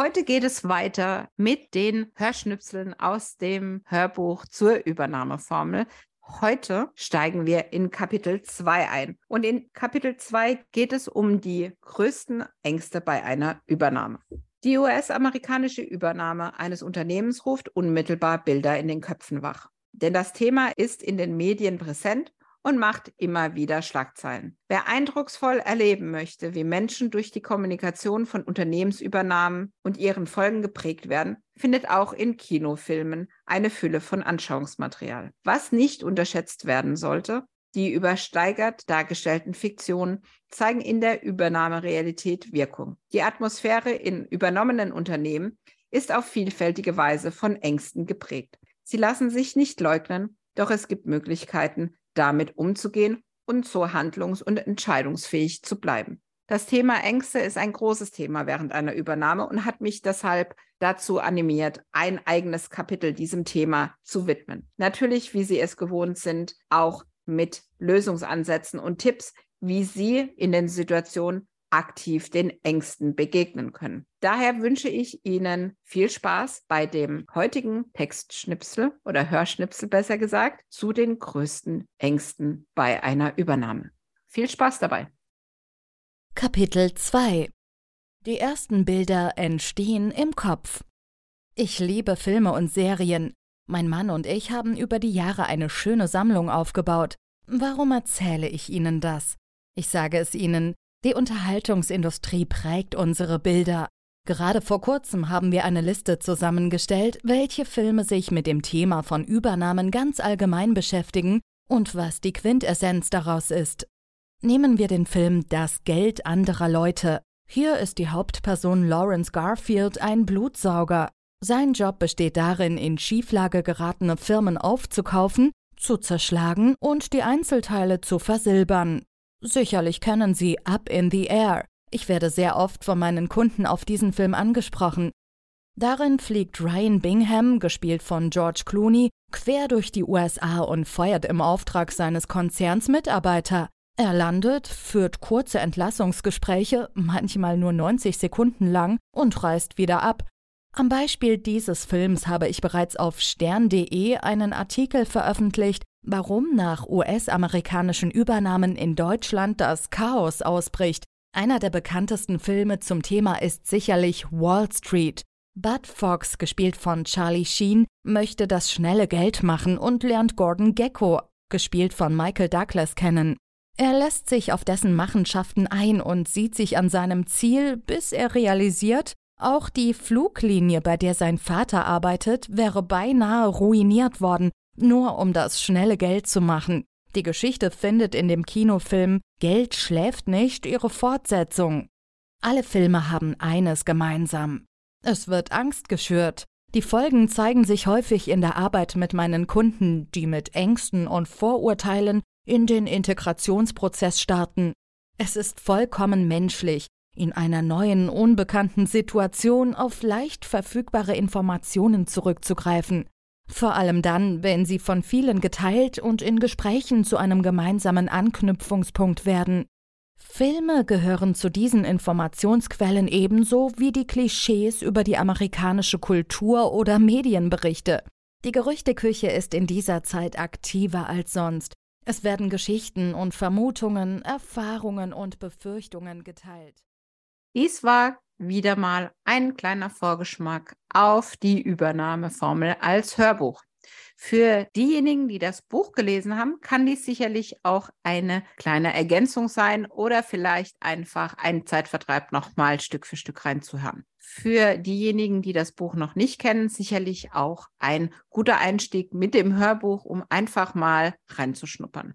Heute geht es weiter mit den Hörschnipseln aus dem Hörbuch zur Übernahmeformel. Heute steigen wir in Kapitel 2 ein. Und in Kapitel 2 geht es um die größten Ängste bei einer Übernahme. Die US-amerikanische Übernahme eines Unternehmens ruft unmittelbar Bilder in den Köpfen wach. Denn das Thema ist in den Medien präsent und macht immer wieder Schlagzeilen. Wer eindrucksvoll erleben möchte, wie Menschen durch die Kommunikation von Unternehmensübernahmen und ihren Folgen geprägt werden, findet auch in Kinofilmen eine Fülle von Anschauungsmaterial. Was nicht unterschätzt werden sollte, die übersteigert dargestellten Fiktionen zeigen in der Übernahmerealität Wirkung. Die Atmosphäre in übernommenen Unternehmen ist auf vielfältige Weise von Ängsten geprägt. Sie lassen sich nicht leugnen, doch es gibt Möglichkeiten, damit umzugehen und so handlungs- und entscheidungsfähig zu bleiben. Das Thema Ängste ist ein großes Thema während einer Übernahme und hat mich deshalb dazu animiert, ein eigenes Kapitel diesem Thema zu widmen. Natürlich, wie Sie es gewohnt sind, auch mit Lösungsansätzen und Tipps, wie Sie in den Situationen aktiv den Ängsten begegnen können. Daher wünsche ich Ihnen viel Spaß bei dem heutigen Textschnipsel oder Hörschnipsel besser gesagt zu den größten Ängsten bei einer Übernahme. Viel Spaß dabei. Kapitel 2 Die ersten Bilder entstehen im Kopf. Ich liebe Filme und Serien. Mein Mann und ich haben über die Jahre eine schöne Sammlung aufgebaut. Warum erzähle ich Ihnen das? Ich sage es Ihnen, die Unterhaltungsindustrie prägt unsere Bilder. Gerade vor kurzem haben wir eine Liste zusammengestellt, welche Filme sich mit dem Thema von Übernahmen ganz allgemein beschäftigen und was die Quintessenz daraus ist. Nehmen wir den Film Das Geld anderer Leute. Hier ist die Hauptperson Lawrence Garfield ein Blutsauger. Sein Job besteht darin, in Schieflage geratene Firmen aufzukaufen, zu zerschlagen und die Einzelteile zu versilbern. Sicherlich kennen Sie Up in the Air. Ich werde sehr oft von meinen Kunden auf diesen Film angesprochen. Darin fliegt Ryan Bingham, gespielt von George Clooney, quer durch die USA und feuert im Auftrag seines Konzerns Mitarbeiter. Er landet, führt kurze Entlassungsgespräche, manchmal nur 90 Sekunden lang, und reist wieder ab. Am Beispiel dieses Films habe ich bereits auf stern.de einen Artikel veröffentlicht, warum nach US-amerikanischen Übernahmen in Deutschland das Chaos ausbricht. Einer der bekanntesten Filme zum Thema ist sicherlich Wall Street. Bud Fox, gespielt von Charlie Sheen, möchte das schnelle Geld machen und lernt Gordon Gecko, gespielt von Michael Douglas, kennen. Er lässt sich auf dessen Machenschaften ein und sieht sich an seinem Ziel, bis er realisiert, auch die Fluglinie, bei der sein Vater arbeitet, wäre beinahe ruiniert worden, nur um das schnelle Geld zu machen. Die Geschichte findet in dem Kinofilm Geld schläft nicht ihre Fortsetzung. Alle Filme haben eines gemeinsam. Es wird Angst geschürt. Die Folgen zeigen sich häufig in der Arbeit mit meinen Kunden, die mit Ängsten und Vorurteilen in den Integrationsprozess starten. Es ist vollkommen menschlich, in einer neuen, unbekannten Situation auf leicht verfügbare Informationen zurückzugreifen. Vor allem dann, wenn sie von vielen geteilt und in Gesprächen zu einem gemeinsamen Anknüpfungspunkt werden. Filme gehören zu diesen Informationsquellen ebenso wie die Klischees über die amerikanische Kultur oder Medienberichte. Die Gerüchteküche ist in dieser Zeit aktiver als sonst. Es werden Geschichten und Vermutungen, Erfahrungen und Befürchtungen geteilt. Dies war wieder mal ein kleiner Vorgeschmack auf die Übernahmeformel als Hörbuch. Für diejenigen, die das Buch gelesen haben, kann dies sicherlich auch eine kleine Ergänzung sein oder vielleicht einfach ein Zeitvertreib nochmal Stück für Stück reinzuhören. Für diejenigen, die das Buch noch nicht kennen, sicherlich auch ein guter Einstieg mit dem Hörbuch, um einfach mal reinzuschnuppern.